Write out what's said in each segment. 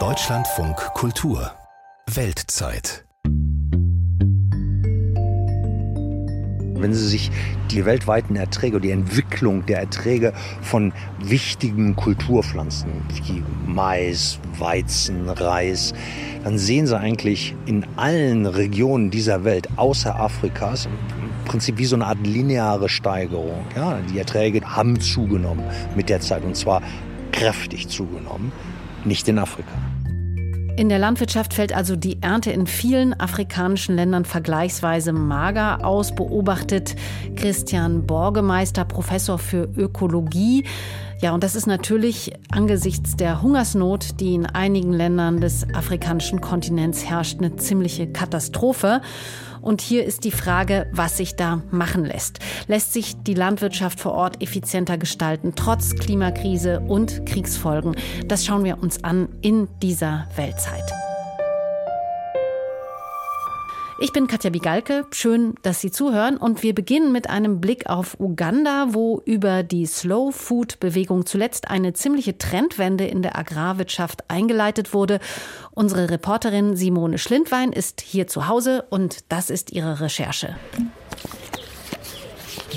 Deutschlandfunk Kultur Weltzeit Wenn Sie sich die weltweiten Erträge, die Entwicklung der Erträge von wichtigen Kulturpflanzen wie Mais, Weizen, Reis, dann sehen Sie eigentlich in allen Regionen dieser Welt außer Afrikas im Prinzip wie so eine Art lineare Steigerung. Ja, die Erträge haben zugenommen mit der Zeit und zwar kräftig zugenommen, nicht in Afrika. In der Landwirtschaft fällt also die Ernte in vielen afrikanischen Ländern vergleichsweise mager aus, beobachtet Christian Borgemeister, Professor für Ökologie. Ja, und das ist natürlich angesichts der Hungersnot, die in einigen Ländern des afrikanischen Kontinents herrscht, eine ziemliche Katastrophe. Und hier ist die Frage, was sich da machen lässt. Lässt sich die Landwirtschaft vor Ort effizienter gestalten, trotz Klimakrise und Kriegsfolgen? Das schauen wir uns an in dieser Weltzeit. Ich bin Katja Bigalke. Schön, dass Sie zuhören. Und wir beginnen mit einem Blick auf Uganda, wo über die Slow Food Bewegung zuletzt eine ziemliche Trendwende in der Agrarwirtschaft eingeleitet wurde. Unsere Reporterin Simone Schlindwein ist hier zu Hause und das ist ihre Recherche.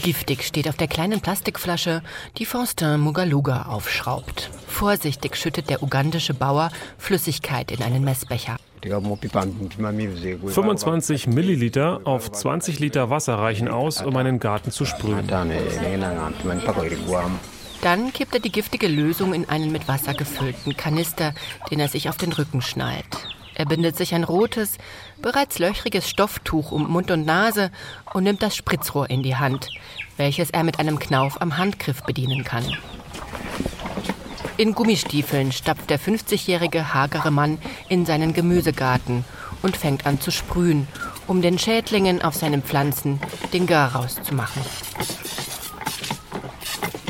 Giftig steht auf der kleinen Plastikflasche, die Faustin Mugaluga aufschraubt. Vorsichtig schüttet der ugandische Bauer Flüssigkeit in einen Messbecher. 25 Milliliter auf 20 Liter Wasser reichen aus, um einen Garten zu sprühen. Dann kippt er die giftige Lösung in einen mit Wasser gefüllten Kanister, den er sich auf den Rücken schnallt. Er bindet sich ein rotes, bereits löchriges Stofftuch um Mund und Nase und nimmt das Spritzrohr in die Hand, welches er mit einem Knauf am Handgriff bedienen kann. In Gummistiefeln stapft der 50-jährige hagere Mann in seinen Gemüsegarten und fängt an zu sprühen, um den Schädlingen auf seinen Pflanzen den Garaus zu machen.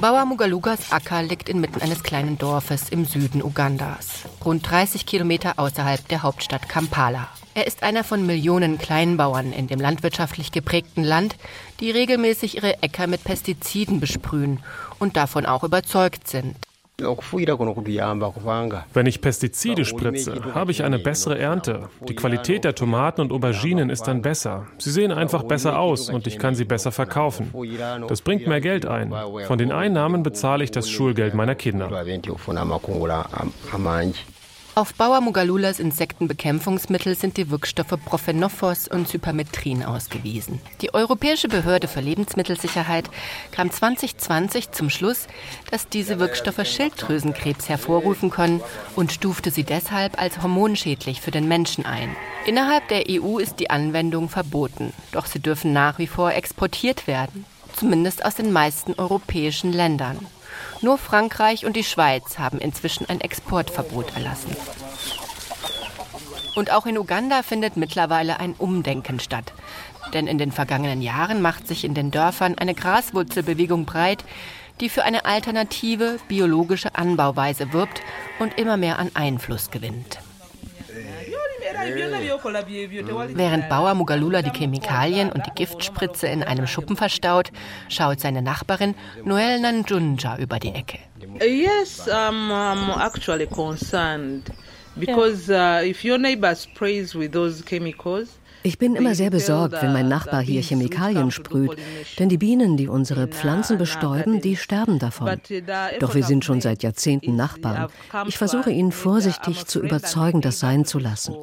Bauer Mugalugas Acker liegt inmitten eines kleinen Dorfes im Süden Ugandas, rund 30 Kilometer außerhalb der Hauptstadt Kampala. Er ist einer von Millionen Kleinbauern in dem landwirtschaftlich geprägten Land, die regelmäßig ihre Äcker mit Pestiziden besprühen und davon auch überzeugt sind. Wenn ich Pestizide spritze, habe ich eine bessere Ernte. Die Qualität der Tomaten und Auberginen ist dann besser. Sie sehen einfach besser aus und ich kann sie besser verkaufen. Das bringt mehr Geld ein. Von den Einnahmen bezahle ich das Schulgeld meiner Kinder. Auf Bauer Mugalulas Insektenbekämpfungsmittel sind die Wirkstoffe Profenophos und Cypermetrin ausgewiesen. Die Europäische Behörde für Lebensmittelsicherheit kam 2020 zum Schluss, dass diese Wirkstoffe Schilddrüsenkrebs hervorrufen können und stufte sie deshalb als hormonschädlich für den Menschen ein. Innerhalb der EU ist die Anwendung verboten, doch sie dürfen nach wie vor exportiert werden, zumindest aus den meisten europäischen Ländern. Nur Frankreich und die Schweiz haben inzwischen ein Exportverbot erlassen. Und auch in Uganda findet mittlerweile ein Umdenken statt. Denn in den vergangenen Jahren macht sich in den Dörfern eine Graswurzelbewegung breit, die für eine alternative biologische Anbauweise wirbt und immer mehr an Einfluss gewinnt. Während Bauer Mugalula die Chemikalien und die Giftspritze in einem Schuppen verstaut, schaut seine Nachbarin Noel Nanjunja über die Ecke. Yes, I'm, I'm actually concerned because uh, if your neighbor sprays with those chemicals, ich bin immer sehr besorgt, wenn mein Nachbar hier Chemikalien sprüht, denn die Bienen, die unsere Pflanzen bestäuben, die sterben davon. Doch wir sind schon seit Jahrzehnten Nachbarn. Ich versuche ihn vorsichtig zu überzeugen, das sein zu lassen.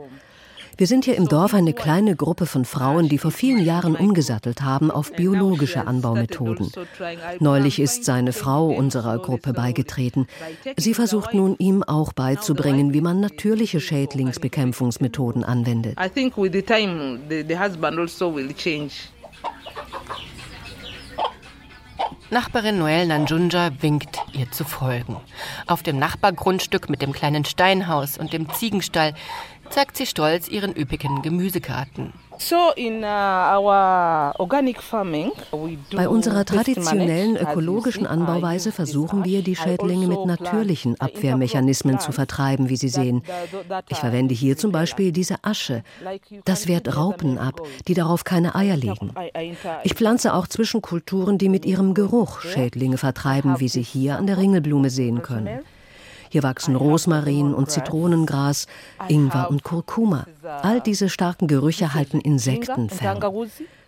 Wir sind hier im Dorf eine kleine Gruppe von Frauen, die vor vielen Jahren umgesattelt haben auf biologische Anbaumethoden. Neulich ist seine Frau unserer Gruppe beigetreten. Sie versucht nun ihm auch beizubringen, wie man natürliche Schädlingsbekämpfungsmethoden anwendet. Nachbarin Noel Nanjunja winkt, ihr zu folgen. Auf dem Nachbargrundstück mit dem kleinen Steinhaus und dem Ziegenstall zeigt sie stolz ihren üppigen Gemüsegarten. Uh, Bei unserer traditionellen ökologischen Anbauweise versuchen wir, die Schädlinge mit natürlichen Abwehrmechanismen zu vertreiben, wie Sie sehen. Ich verwende hier zum Beispiel diese Asche. Das wehrt Raupen ab, die darauf keine Eier legen. Ich pflanze auch Zwischenkulturen, die mit ihrem Geruch Schädlinge vertreiben, wie Sie hier an der Ringelblume sehen können. Hier wachsen Rosmarin und Zitronengras, Ingwer und Kurkuma. All diese starken Gerüche halten Insekten fern.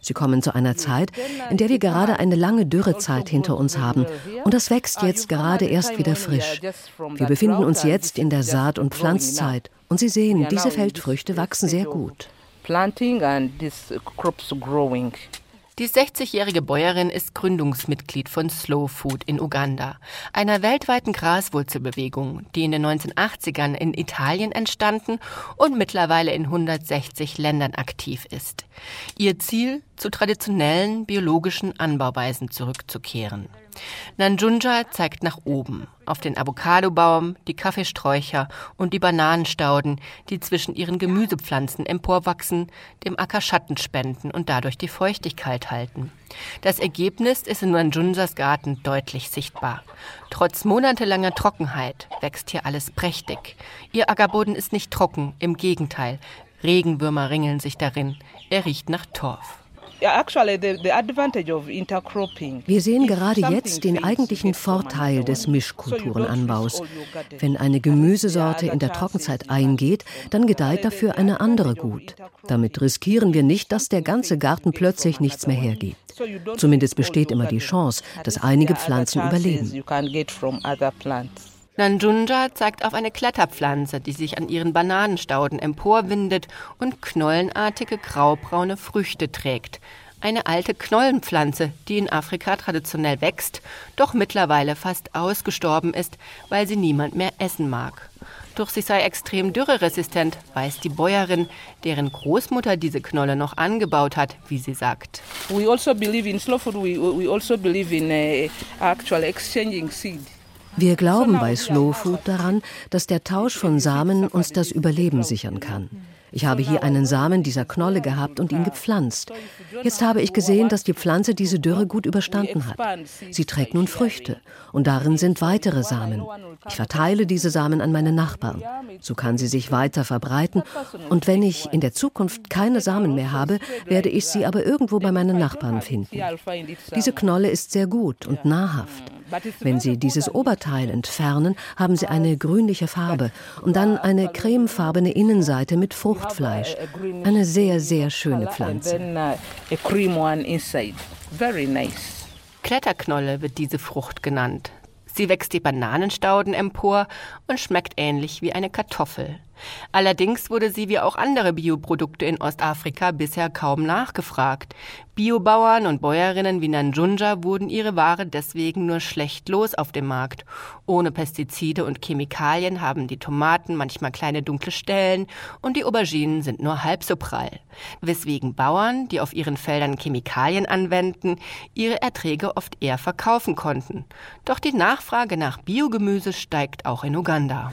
Sie kommen zu einer Zeit, in der wir gerade eine lange Dürrezeit hinter uns haben. Und das wächst jetzt gerade erst wieder frisch. Wir befinden uns jetzt in der Saat- und Pflanzzeit. Und Sie sehen, diese Feldfrüchte wachsen sehr gut. Planting and these crops growing. Die 60-jährige Bäuerin ist Gründungsmitglied von Slow Food in Uganda, einer weltweiten Graswurzelbewegung, die in den 1980ern in Italien entstanden und mittlerweile in 160 Ländern aktiv ist. Ihr Ziel, zu traditionellen biologischen Anbauweisen zurückzukehren. Nanjunja zeigt nach oben, auf den Avocadobaum, die Kaffeesträucher und die Bananenstauden, die zwischen ihren Gemüsepflanzen emporwachsen, dem Acker Schatten spenden und dadurch die Feuchtigkeit halten. Das Ergebnis ist in Nanjunjas Garten deutlich sichtbar. Trotz monatelanger Trockenheit wächst hier alles prächtig. Ihr Ackerboden ist nicht trocken, im Gegenteil. Regenwürmer ringeln sich darin. Er riecht nach Torf. Wir sehen gerade jetzt den eigentlichen Vorteil des Mischkulturenanbaus. Wenn eine Gemüsesorte in der Trockenzeit eingeht, dann gedeiht dafür eine andere gut. Damit riskieren wir nicht, dass der ganze Garten plötzlich nichts mehr hergibt. Zumindest besteht immer die Chance, dass einige Pflanzen überleben. Nanjunja zeigt auf eine Kletterpflanze, die sich an ihren Bananenstauden emporwindet und knollenartige graubraune Früchte trägt. Eine alte Knollenpflanze, die in Afrika traditionell wächst, doch mittlerweile fast ausgestorben ist, weil sie niemand mehr essen mag. Doch sie sei extrem dürreresistent, weiß die Bäuerin, deren Großmutter diese Knolle noch angebaut hat, wie sie sagt. We also believe in slow food. We, we also believe in uh, actual exchanging seed. Wir glauben bei Slow Food daran, dass der Tausch von Samen uns das Überleben sichern kann. Ich habe hier einen Samen dieser Knolle gehabt und ihn gepflanzt. Jetzt habe ich gesehen, dass die Pflanze diese Dürre gut überstanden hat. Sie trägt nun Früchte und darin sind weitere Samen. Ich verteile diese Samen an meine Nachbarn. So kann sie sich weiter verbreiten und wenn ich in der Zukunft keine Samen mehr habe, werde ich sie aber irgendwo bei meinen Nachbarn finden. Diese Knolle ist sehr gut und nahrhaft. Wenn Sie dieses Oberteil entfernen, haben Sie eine grünliche Farbe und dann eine cremefarbene Innenseite mit Fruchtfleisch. Eine sehr, sehr schöne Pflanze. Kletterknolle wird diese Frucht genannt. Sie wächst die Bananenstauden empor und schmeckt ähnlich wie eine Kartoffel. Allerdings wurde sie wie auch andere Bioprodukte in Ostafrika bisher kaum nachgefragt. Biobauern und Bäuerinnen wie Nanjunja wurden ihre Ware deswegen nur schlecht los auf dem Markt. Ohne Pestizide und Chemikalien haben die Tomaten manchmal kleine dunkle Stellen und die Auberginen sind nur halb so prall. Weswegen Bauern, die auf ihren Feldern Chemikalien anwenden, ihre Erträge oft eher verkaufen konnten. Doch die Nachfrage nach Biogemüse steigt auch in Uganda.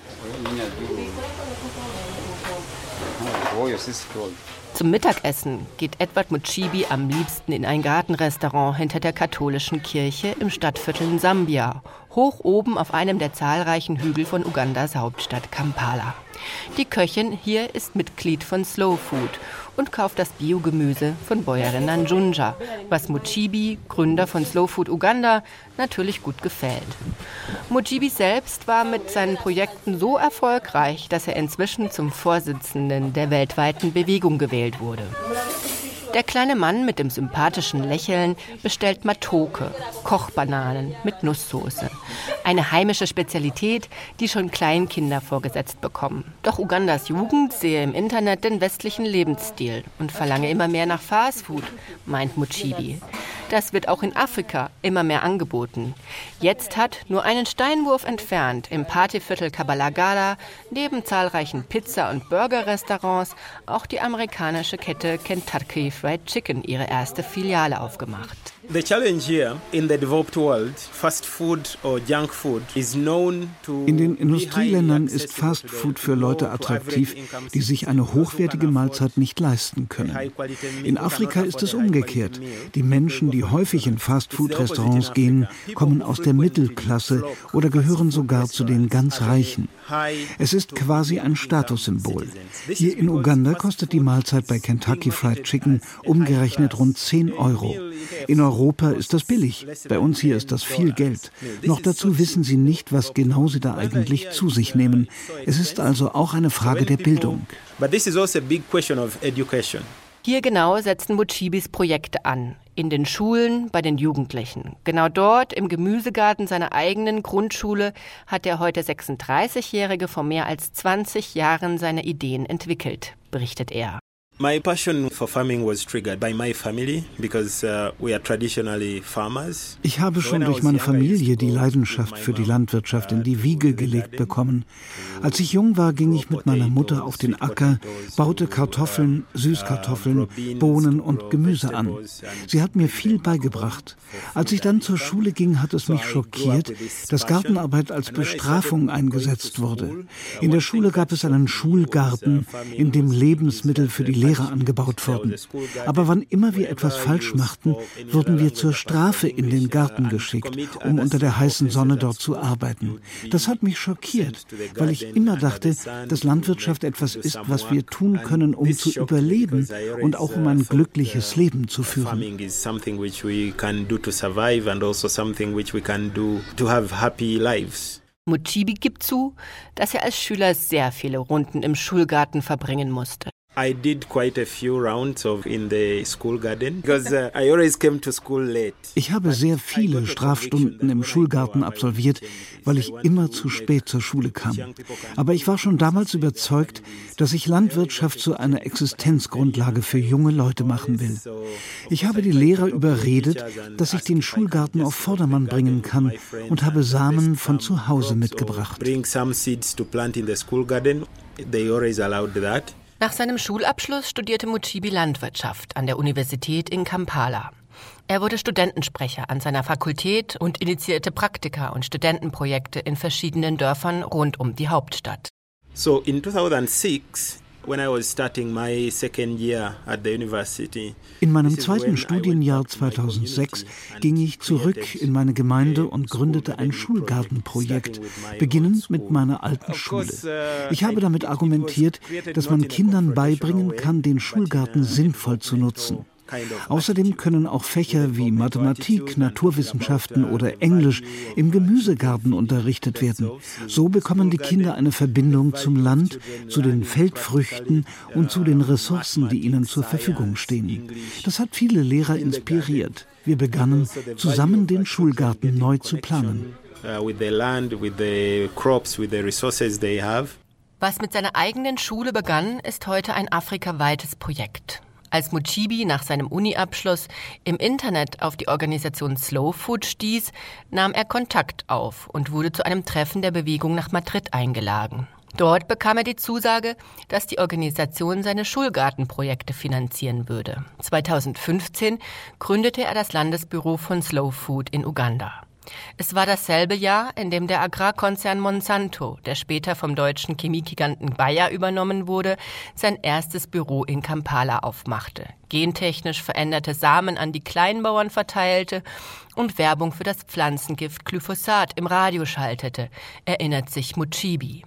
Zum Mittagessen geht Edward Muchibi am liebsten in ein Gartenrestaurant hinter der katholischen Kirche im Stadtviertel Sambia, hoch oben auf einem der zahlreichen Hügel von Ugandas Hauptstadt Kampala. Die Köchin hier ist Mitglied von Slow Food und kauft das Biogemüse von Bäuerin Nanjunja, was Muchibi, Gründer von Slow Food Uganda, natürlich gut gefällt. Mujibi selbst war mit seinen Projekten so erfolgreich, dass er inzwischen zum Vorsitzenden der weltweiten Bewegung gewählt wurde. Der kleine Mann mit dem sympathischen Lächeln bestellt Matoke, Kochbananen mit Nusssoße. Eine heimische Spezialität, die schon Kleinkinder vorgesetzt bekommen. Doch Ugandas Jugend sehe im Internet den westlichen Lebensstil und verlange immer mehr nach Fastfood, meint Muchibi. Das wird auch in Afrika immer mehr angeboten. Jetzt hat, nur einen Steinwurf entfernt, im Partyviertel Kabalagala, neben zahlreichen Pizza- und Burger-Restaurants, auch die amerikanische Kette Kentucky Fried Chicken ihre erste Filiale aufgemacht. The challenge here in the developed world, fast food or junk food, is known to In den Industrieländern ist Fast Food für Leute attraktiv, die sich eine hochwertige Mahlzeit nicht leisten können. In Afrika ist es umgekehrt. Die Menschen, die häufig in Fast-Food-Restaurants gehen, kommen aus der Mittelklasse oder gehören sogar zu den ganz Reichen. Es ist quasi ein Statussymbol. Hier in Uganda kostet die Mahlzeit bei Kentucky Fried Chicken umgerechnet rund 10 Euro. In Europa Europa ist das billig. Bei uns hier ist das viel Geld. Noch dazu wissen sie nicht, was genau sie da eigentlich zu sich nehmen. Es ist also auch eine Frage der Bildung. Also hier genau setzen Muchibis Projekte an. In den Schulen, bei den Jugendlichen. Genau dort, im Gemüsegarten seiner eigenen Grundschule, hat der heute 36-Jährige vor mehr als 20 Jahren seine Ideen entwickelt, berichtet er. My passion for farming was triggered by my family because uh, we are traditionally farmers. Ich habe schon durch meine Familie die Leidenschaft für die Landwirtschaft in die Wiege gelegt bekommen. Als ich jung war, ging ich mit meiner Mutter auf den Acker, baute Kartoffeln, Süßkartoffeln, Bohnen und Gemüse an. Sie hat mir viel beigebracht. Als ich dann zur Schule ging, hat es mich schockiert, dass Gartenarbeit als Bestrafung eingesetzt wurde. In der Schule gab es einen Schulgarten, in dem Lebensmittel für die Lehrer angebaut wurden. Aber wann immer wir etwas falsch machten, wurden wir zur Strafe in den Garten geschickt, um unter der heißen Sonne dort zu arbeiten. Das hat mich schockiert, weil ich immer dachte, dass Landwirtschaft etwas ist, was wir tun können, um zu überleben und auch um ein glückliches Leben zu führen. Muchibi gibt zu, dass er als Schüler sehr viele Runden im Schulgarten verbringen musste. I did quite a few rounds of in the school garden because uh, I always came to school late. Ich habe sehr viele Strafstunden im Schulgarten absolviert, weil ich immer zu spät zur Schule kam. Aber ich war schon damals überzeugt, dass ich Landwirtschaft zu einer Existenzgrundlage für junge Leute machen will. Ich habe die Lehrer überredet, dass ich den Schulgarten auf Vordermann bringen kann und habe Samen von zu Hause mitgebracht. Bring some seeds to plant in the school garden. They always allowed that. Nach seinem Schulabschluss studierte Muchibi Landwirtschaft an der Universität in Kampala. Er wurde Studentensprecher an seiner Fakultät und initiierte Praktika und Studentenprojekte in verschiedenen Dörfern rund um die Hauptstadt. So in 2006 in meinem zweiten Studienjahr 2006 ging ich zurück in meine Gemeinde und gründete ein Schulgartenprojekt, beginnend mit meiner alten Schule. Uh, ich habe damit argumentiert, dass man Kindern beibringen kann, den Schulgarten sinnvoll zu nutzen. Außerdem können auch Fächer wie Mathematik, Naturwissenschaften oder Englisch im Gemüsegarten unterrichtet werden. So bekommen die Kinder eine Verbindung zum Land, zu den Feldfrüchten und zu den Ressourcen, die ihnen zur Verfügung stehen. Das hat viele Lehrer inspiriert. Wir begannen, zusammen den Schulgarten neu zu planen. Was mit seiner eigenen Schule begann, ist heute ein afrikaweites Projekt. Als Muchibi nach seinem Uni-Abschluss im Internet auf die Organisation Slow Food stieß, nahm er Kontakt auf und wurde zu einem Treffen der Bewegung nach Madrid eingeladen. Dort bekam er die Zusage, dass die Organisation seine Schulgartenprojekte finanzieren würde. 2015 gründete er das Landesbüro von Slow Food in Uganda. Es war dasselbe Jahr, in dem der Agrarkonzern Monsanto, der später vom deutschen Chemiegiganten Bayer übernommen wurde, sein erstes Büro in Kampala aufmachte, gentechnisch veränderte Samen an die Kleinbauern verteilte und Werbung für das Pflanzengift Glyphosat im Radio schaltete, erinnert sich Muchibi.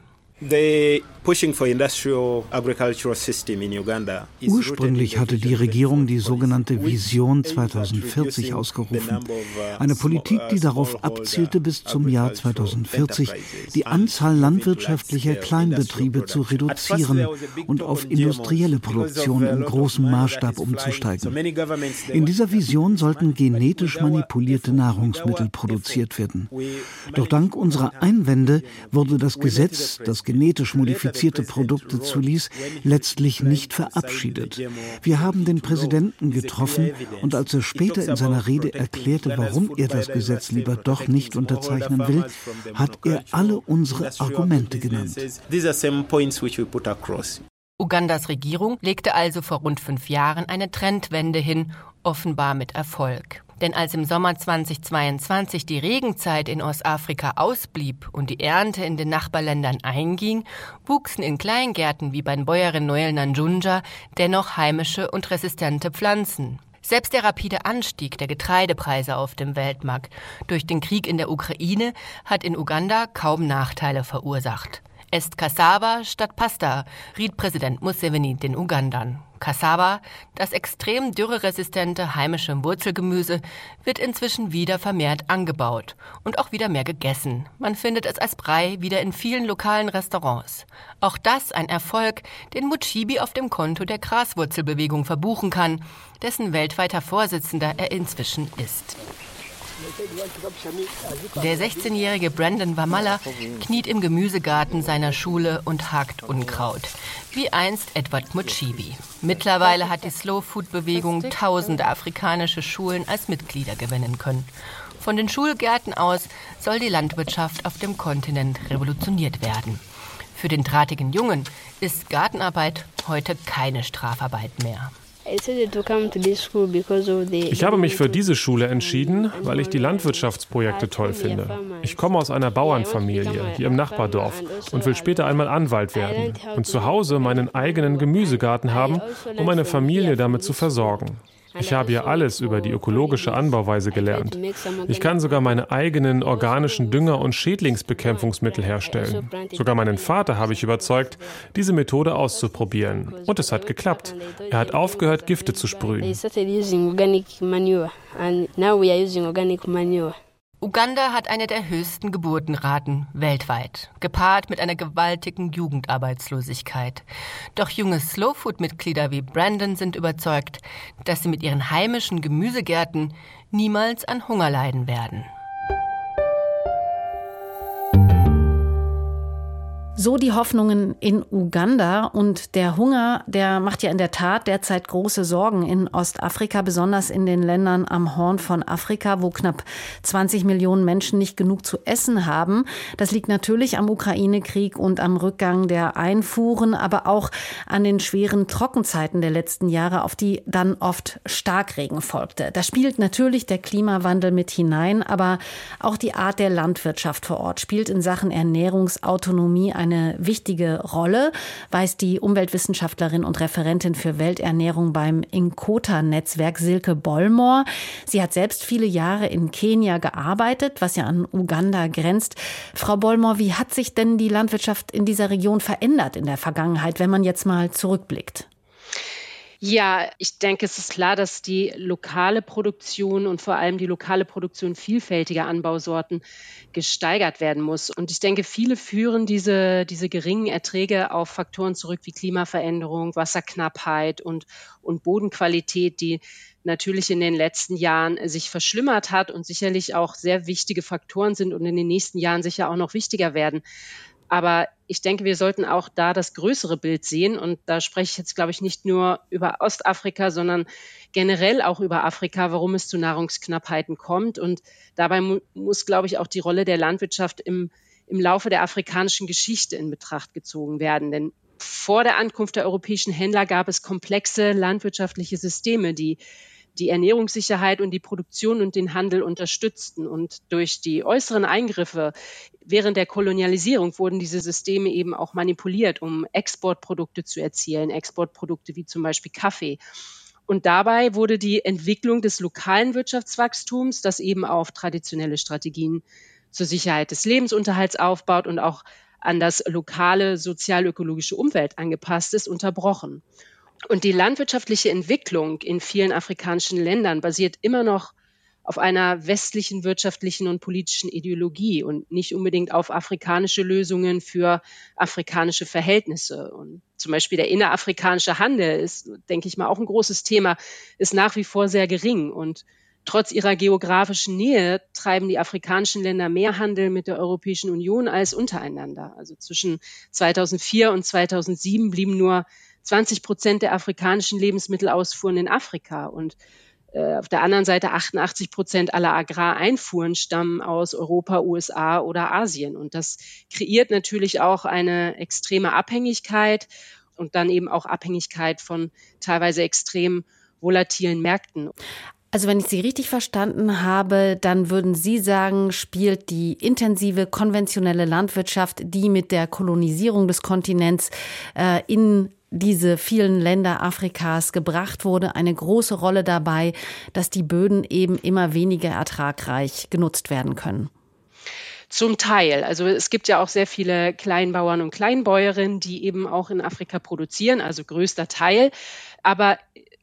Ursprünglich hatte die Regierung die sogenannte Vision 2040 ausgerufen. Uh, Eine Politik, die darauf abzielte, bis zum Jahr 2040 die Anzahl landwirtschaftlicher Kleinbetriebe zu reduzieren und auf industrielle Produktion im großen Maßstab umzusteigen. In dieser Vision sollten genetisch manipulierte Nahrungsmittel produziert werden. Doch dank unserer Einwände wurde das Gesetz, das genetisch modifizierte Produkte zuließ, letztlich nicht verabschiedet. Wir haben den Präsidenten getroffen und als er später in seiner Rede erklärte, warum er das Gesetz lieber doch nicht unterzeichnen will, hat er alle unsere Argumente genannt. Ugandas Regierung legte also vor rund fünf Jahren eine Trendwende hin, offenbar mit Erfolg. Denn als im Sommer 2022 die Regenzeit in Ostafrika ausblieb und die Ernte in den Nachbarländern einging, wuchsen in Kleingärten wie beim Bäuerin Noel Nanjunja dennoch heimische und resistente Pflanzen. Selbst der rapide Anstieg der Getreidepreise auf dem Weltmarkt durch den Krieg in der Ukraine hat in Uganda kaum Nachteile verursacht. Esst Cassava statt Pasta, riet Präsident Museveni den Ugandern. Cassava, das extrem dürreresistente heimische Wurzelgemüse, wird inzwischen wieder vermehrt angebaut und auch wieder mehr gegessen. Man findet es als Brei wieder in vielen lokalen Restaurants. Auch das ein Erfolg, den Muchibi auf dem Konto der Graswurzelbewegung verbuchen kann, dessen weltweiter Vorsitzender er inzwischen ist. Der 16-jährige Brandon Wamalla kniet im Gemüsegarten seiner Schule und hakt Unkraut, wie einst Edward Muchibi. Mittlerweile hat die Slow Food Bewegung tausende afrikanische Schulen als Mitglieder gewinnen können. Von den Schulgärten aus soll die Landwirtschaft auf dem Kontinent revolutioniert werden. Für den drahtigen Jungen ist Gartenarbeit heute keine Strafarbeit mehr. Ich habe mich für diese Schule entschieden, weil ich die Landwirtschaftsprojekte toll finde. Ich komme aus einer Bauernfamilie hier im Nachbardorf und will später einmal Anwalt werden und zu Hause meinen eigenen Gemüsegarten haben, um meine Familie damit zu versorgen. Ich habe hier alles über die ökologische Anbauweise gelernt. Ich kann sogar meine eigenen organischen Dünger und Schädlingsbekämpfungsmittel herstellen. Sogar meinen Vater habe ich überzeugt, diese Methode auszuprobieren. Und es hat geklappt. Er hat aufgehört, Gifte zu sprühen. Uganda hat eine der höchsten Geburtenraten weltweit, gepaart mit einer gewaltigen Jugendarbeitslosigkeit. Doch junge Slowfood-Mitglieder wie Brandon sind überzeugt, dass sie mit ihren heimischen Gemüsegärten niemals an Hunger leiden werden. So die Hoffnungen in Uganda und der Hunger, der macht ja in der Tat derzeit große Sorgen in Ostafrika, besonders in den Ländern am Horn von Afrika, wo knapp 20 Millionen Menschen nicht genug zu essen haben. Das liegt natürlich am Ukraine-Krieg und am Rückgang der Einfuhren, aber auch an den schweren Trockenzeiten der letzten Jahre, auf die dann oft Starkregen folgte. Da spielt natürlich der Klimawandel mit hinein, aber auch die Art der Landwirtschaft vor Ort spielt in Sachen Ernährungsautonomie eine wichtige Rolle, weiß die Umweltwissenschaftlerin und Referentin für Welternährung beim Inkota-Netzwerk Silke Bollmoor. Sie hat selbst viele Jahre in Kenia gearbeitet, was ja an Uganda grenzt. Frau Bollmoor, wie hat sich denn die Landwirtschaft in dieser Region verändert in der Vergangenheit, wenn man jetzt mal zurückblickt? Ja, ich denke, es ist klar, dass die lokale Produktion und vor allem die lokale Produktion vielfältiger Anbausorten gesteigert werden muss. Und ich denke, viele führen diese, diese geringen Erträge auf Faktoren zurück wie Klimaveränderung, Wasserknappheit und, und Bodenqualität, die natürlich in den letzten Jahren sich verschlimmert hat und sicherlich auch sehr wichtige Faktoren sind und in den nächsten Jahren sicher auch noch wichtiger werden. Aber ich denke, wir sollten auch da das größere Bild sehen. Und da spreche ich jetzt, glaube ich, nicht nur über Ostafrika, sondern generell auch über Afrika, warum es zu Nahrungsknappheiten kommt. Und dabei mu muss, glaube ich, auch die Rolle der Landwirtschaft im, im Laufe der afrikanischen Geschichte in Betracht gezogen werden. Denn vor der Ankunft der europäischen Händler gab es komplexe landwirtschaftliche Systeme, die die Ernährungssicherheit und die Produktion und den Handel unterstützten. Und durch die äußeren Eingriffe während der Kolonialisierung wurden diese Systeme eben auch manipuliert, um Exportprodukte zu erzielen, Exportprodukte wie zum Beispiel Kaffee. Und dabei wurde die Entwicklung des lokalen Wirtschaftswachstums, das eben auf traditionelle Strategien zur Sicherheit des Lebensunterhalts aufbaut und auch an das lokale sozial-ökologische Umwelt angepasst ist, unterbrochen. Und die landwirtschaftliche Entwicklung in vielen afrikanischen Ländern basiert immer noch auf einer westlichen wirtschaftlichen und politischen Ideologie und nicht unbedingt auf afrikanische Lösungen für afrikanische Verhältnisse. Und zum Beispiel der innerafrikanische Handel ist, denke ich mal, auch ein großes Thema, ist nach wie vor sehr gering. Und trotz ihrer geografischen Nähe treiben die afrikanischen Länder mehr Handel mit der Europäischen Union als untereinander. Also zwischen 2004 und 2007 blieben nur 20 Prozent der afrikanischen Lebensmittelausfuhren in Afrika und äh, auf der anderen Seite 88 Prozent aller Agrareinfuhren stammen aus Europa, USA oder Asien. Und das kreiert natürlich auch eine extreme Abhängigkeit und dann eben auch Abhängigkeit von teilweise extrem volatilen Märkten. Also wenn ich Sie richtig verstanden habe, dann würden Sie sagen, spielt die intensive konventionelle Landwirtschaft, die mit der Kolonisierung des Kontinents äh, in diese vielen Länder Afrikas gebracht wurde, eine große Rolle dabei, dass die Böden eben immer weniger ertragreich genutzt werden können. Zum Teil. Also es gibt ja auch sehr viele Kleinbauern und Kleinbäuerinnen, die eben auch in Afrika produzieren, also größter Teil. Aber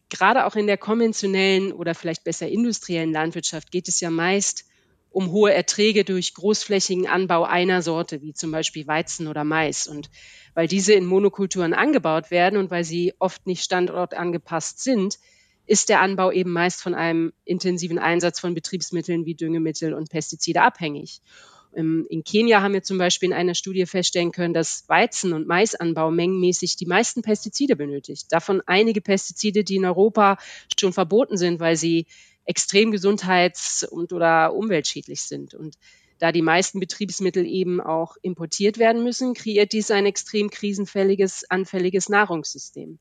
gerade auch in der konventionellen oder vielleicht besser industriellen Landwirtschaft geht es ja meist um hohe Erträge durch großflächigen Anbau einer Sorte, wie zum Beispiel Weizen oder Mais. Und weil diese in Monokulturen angebaut werden und weil sie oft nicht standortangepasst sind, ist der Anbau eben meist von einem intensiven Einsatz von Betriebsmitteln wie Düngemittel und Pestizide abhängig. Ähm, in Kenia haben wir zum Beispiel in einer Studie feststellen können, dass Weizen- und Maisanbau mengenmäßig die meisten Pestizide benötigt. Davon einige Pestizide, die in Europa schon verboten sind, weil sie extrem gesundheits- und oder umweltschädlich sind. Und da die meisten Betriebsmittel eben auch importiert werden müssen, kreiert dies ein extrem krisenfälliges, anfälliges Nahrungssystem.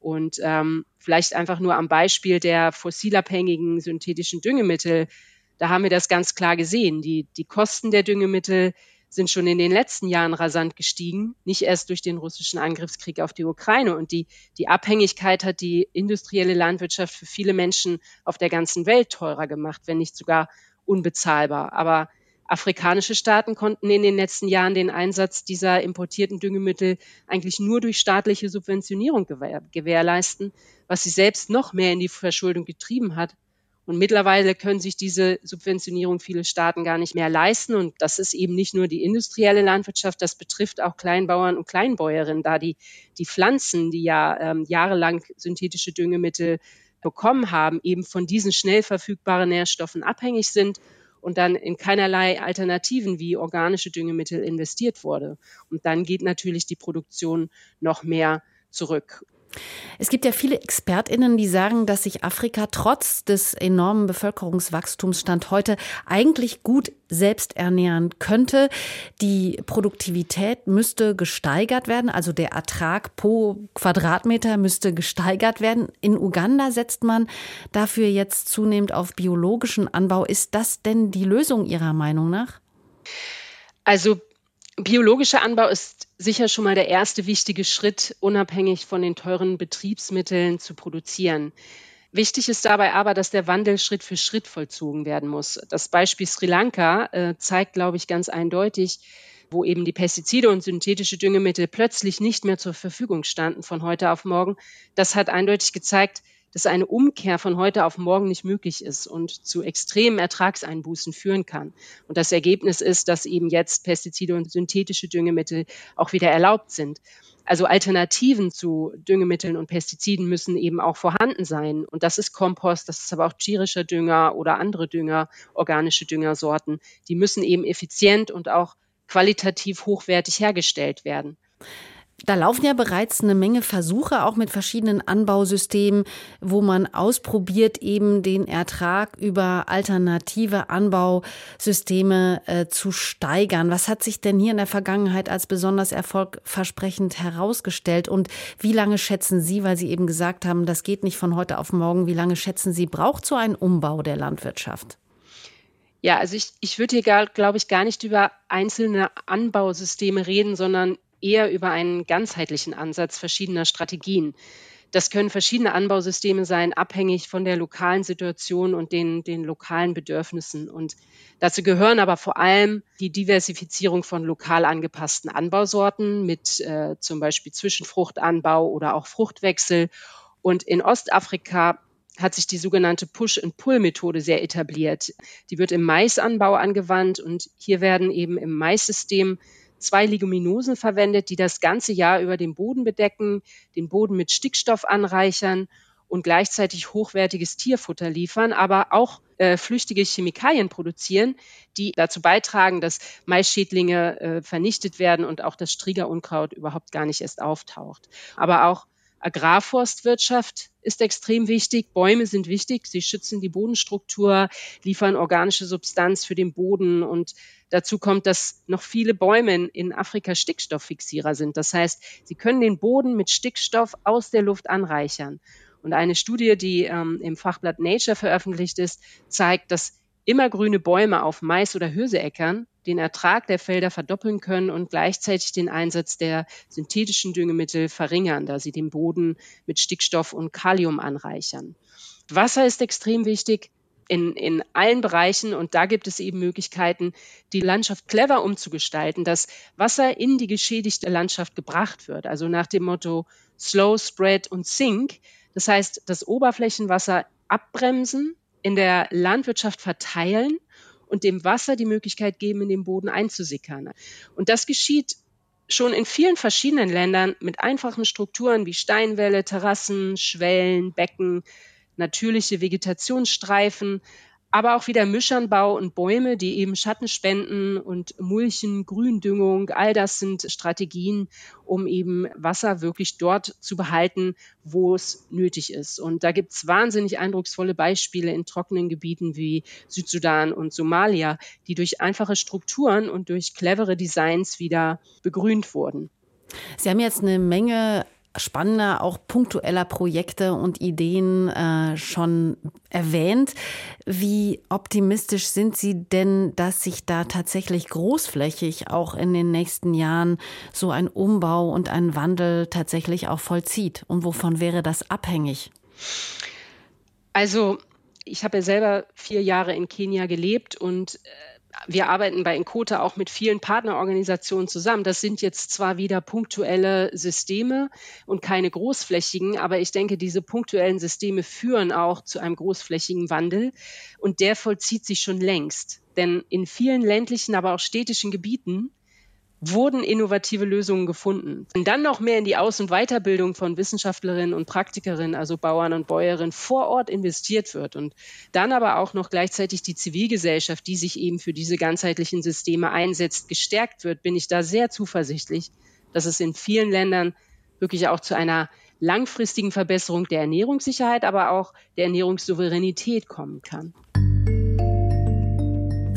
Und ähm, vielleicht einfach nur am Beispiel der fossilabhängigen synthetischen Düngemittel da haben wir das ganz klar gesehen. Die, die Kosten der Düngemittel sind schon in den letzten Jahren rasant gestiegen, nicht erst durch den russischen Angriffskrieg auf die Ukraine. Und die, die Abhängigkeit hat die industrielle Landwirtschaft für viele Menschen auf der ganzen Welt teurer gemacht, wenn nicht sogar unbezahlbar. Aber afrikanische Staaten konnten in den letzten Jahren den Einsatz dieser importierten Düngemittel eigentlich nur durch staatliche Subventionierung gewähr gewährleisten, was sie selbst noch mehr in die Verschuldung getrieben hat und mittlerweile können sich diese Subventionierung viele Staaten gar nicht mehr leisten. Und das ist eben nicht nur die industrielle Landwirtschaft, das betrifft auch Kleinbauern und Kleinbäuerinnen, da die, die Pflanzen, die ja ähm, jahrelang synthetische Düngemittel bekommen haben, eben von diesen schnell verfügbaren Nährstoffen abhängig sind und dann in keinerlei Alternativen wie organische Düngemittel investiert wurde. Und dann geht natürlich die Produktion noch mehr zurück. Es gibt ja viele Expertinnen, die sagen, dass sich Afrika trotz des enormen Bevölkerungswachstums Stand heute eigentlich gut selbst ernähren könnte. Die Produktivität müsste gesteigert werden, also der Ertrag pro Quadratmeter müsste gesteigert werden. In Uganda setzt man dafür jetzt zunehmend auf biologischen Anbau. Ist das denn die Lösung Ihrer Meinung nach? Also biologischer Anbau ist sicher schon mal der erste wichtige Schritt, unabhängig von den teuren Betriebsmitteln zu produzieren. Wichtig ist dabei aber, dass der Wandel Schritt für Schritt vollzogen werden muss. Das Beispiel Sri Lanka äh, zeigt, glaube ich, ganz eindeutig, wo eben die Pestizide und synthetische Düngemittel plötzlich nicht mehr zur Verfügung standen von heute auf morgen. Das hat eindeutig gezeigt, dass eine Umkehr von heute auf morgen nicht möglich ist und zu extremen Ertragseinbußen führen kann. Und das Ergebnis ist, dass eben jetzt Pestizide und synthetische Düngemittel auch wieder erlaubt sind. Also Alternativen zu Düngemitteln und Pestiziden müssen eben auch vorhanden sein. Und das ist Kompost, das ist aber auch tierischer Dünger oder andere Dünger, organische Düngersorten. Die müssen eben effizient und auch qualitativ hochwertig hergestellt werden. Da laufen ja bereits eine Menge Versuche, auch mit verschiedenen Anbausystemen, wo man ausprobiert, eben den Ertrag über alternative Anbausysteme äh, zu steigern. Was hat sich denn hier in der Vergangenheit als besonders erfolgversprechend herausgestellt? Und wie lange schätzen Sie, weil Sie eben gesagt haben, das geht nicht von heute auf morgen, wie lange schätzen Sie, braucht so ein Umbau der Landwirtschaft? Ja, also ich, ich würde hier, glaube ich, gar nicht über einzelne Anbausysteme reden, sondern eher über einen ganzheitlichen Ansatz verschiedener Strategien. Das können verschiedene Anbausysteme sein, abhängig von der lokalen Situation und den, den lokalen Bedürfnissen. Und dazu gehören aber vor allem die Diversifizierung von lokal angepassten Anbausorten mit äh, zum Beispiel Zwischenfruchtanbau oder auch Fruchtwechsel. Und in Ostafrika hat sich die sogenannte Push-and-Pull-Methode sehr etabliert. Die wird im Maisanbau angewandt und hier werden eben im Maissystem zwei Leguminosen verwendet, die das ganze Jahr über den Boden bedecken, den Boden mit Stickstoff anreichern und gleichzeitig hochwertiges Tierfutter liefern, aber auch äh, flüchtige Chemikalien produzieren, die dazu beitragen, dass Maisschädlinge äh, vernichtet werden und auch das Striegerunkraut überhaupt gar nicht erst auftaucht. Aber auch Agrarforstwirtschaft ist extrem wichtig. Bäume sind wichtig. Sie schützen die Bodenstruktur, liefern organische Substanz für den Boden und dazu kommt, dass noch viele Bäume in Afrika Stickstofffixierer sind. Das heißt, sie können den Boden mit Stickstoff aus der Luft anreichern. Und eine Studie, die ähm, im Fachblatt Nature veröffentlicht ist, zeigt, dass immergrüne Bäume auf Mais- oder Hirseäckern den Ertrag der Felder verdoppeln können und gleichzeitig den Einsatz der synthetischen Düngemittel verringern, da sie den Boden mit Stickstoff und Kalium anreichern. Wasser ist extrem wichtig. In, in allen Bereichen. Und da gibt es eben Möglichkeiten, die Landschaft clever umzugestalten, dass Wasser in die geschädigte Landschaft gebracht wird. Also nach dem Motto Slow, Spread und Sink. Das heißt, das Oberflächenwasser abbremsen, in der Landwirtschaft verteilen und dem Wasser die Möglichkeit geben, in den Boden einzusickern. Und das geschieht schon in vielen verschiedenen Ländern mit einfachen Strukturen wie Steinwälle, Terrassen, Schwellen, Becken, natürliche Vegetationsstreifen, aber auch wieder Mischernbau und Bäume, die eben Schatten spenden und Mulchen, Gründüngung, all das sind Strategien, um eben Wasser wirklich dort zu behalten, wo es nötig ist. Und da gibt es wahnsinnig eindrucksvolle Beispiele in trockenen Gebieten wie Südsudan und Somalia, die durch einfache Strukturen und durch clevere Designs wieder begrünt wurden. Sie haben jetzt eine Menge spannender, auch punktueller Projekte und Ideen äh, schon erwähnt. Wie optimistisch sind Sie denn, dass sich da tatsächlich großflächig auch in den nächsten Jahren so ein Umbau und ein Wandel tatsächlich auch vollzieht? Und wovon wäre das abhängig? Also ich habe ja selber vier Jahre in Kenia gelebt und äh, wir arbeiten bei Encota auch mit vielen Partnerorganisationen zusammen. Das sind jetzt zwar wieder punktuelle Systeme und keine großflächigen, aber ich denke, diese punktuellen Systeme führen auch zu einem großflächigen Wandel und der vollzieht sich schon längst. Denn in vielen ländlichen, aber auch städtischen Gebieten wurden innovative Lösungen gefunden. Und dann noch mehr in die Aus- und Weiterbildung von Wissenschaftlerinnen und Praktikerinnen, also Bauern und Bäuerinnen vor Ort investiert wird und dann aber auch noch gleichzeitig die Zivilgesellschaft, die sich eben für diese ganzheitlichen Systeme einsetzt, gestärkt wird, bin ich da sehr zuversichtlich, dass es in vielen Ländern wirklich auch zu einer langfristigen Verbesserung der Ernährungssicherheit, aber auch der Ernährungssouveränität kommen kann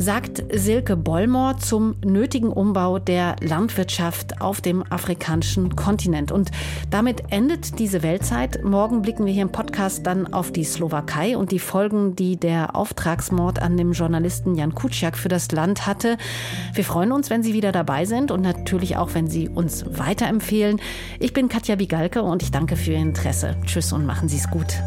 sagt Silke Bollmor zum nötigen Umbau der Landwirtschaft auf dem afrikanischen Kontinent. Und damit endet diese Weltzeit. Morgen blicken wir hier im Podcast dann auf die Slowakei und die Folgen, die der Auftragsmord an dem Journalisten Jan Kuciak für das Land hatte. Wir freuen uns, wenn Sie wieder dabei sind und natürlich auch, wenn Sie uns weiterempfehlen. Ich bin Katja Wigalke und ich danke für Ihr Interesse. Tschüss und machen Sie es gut.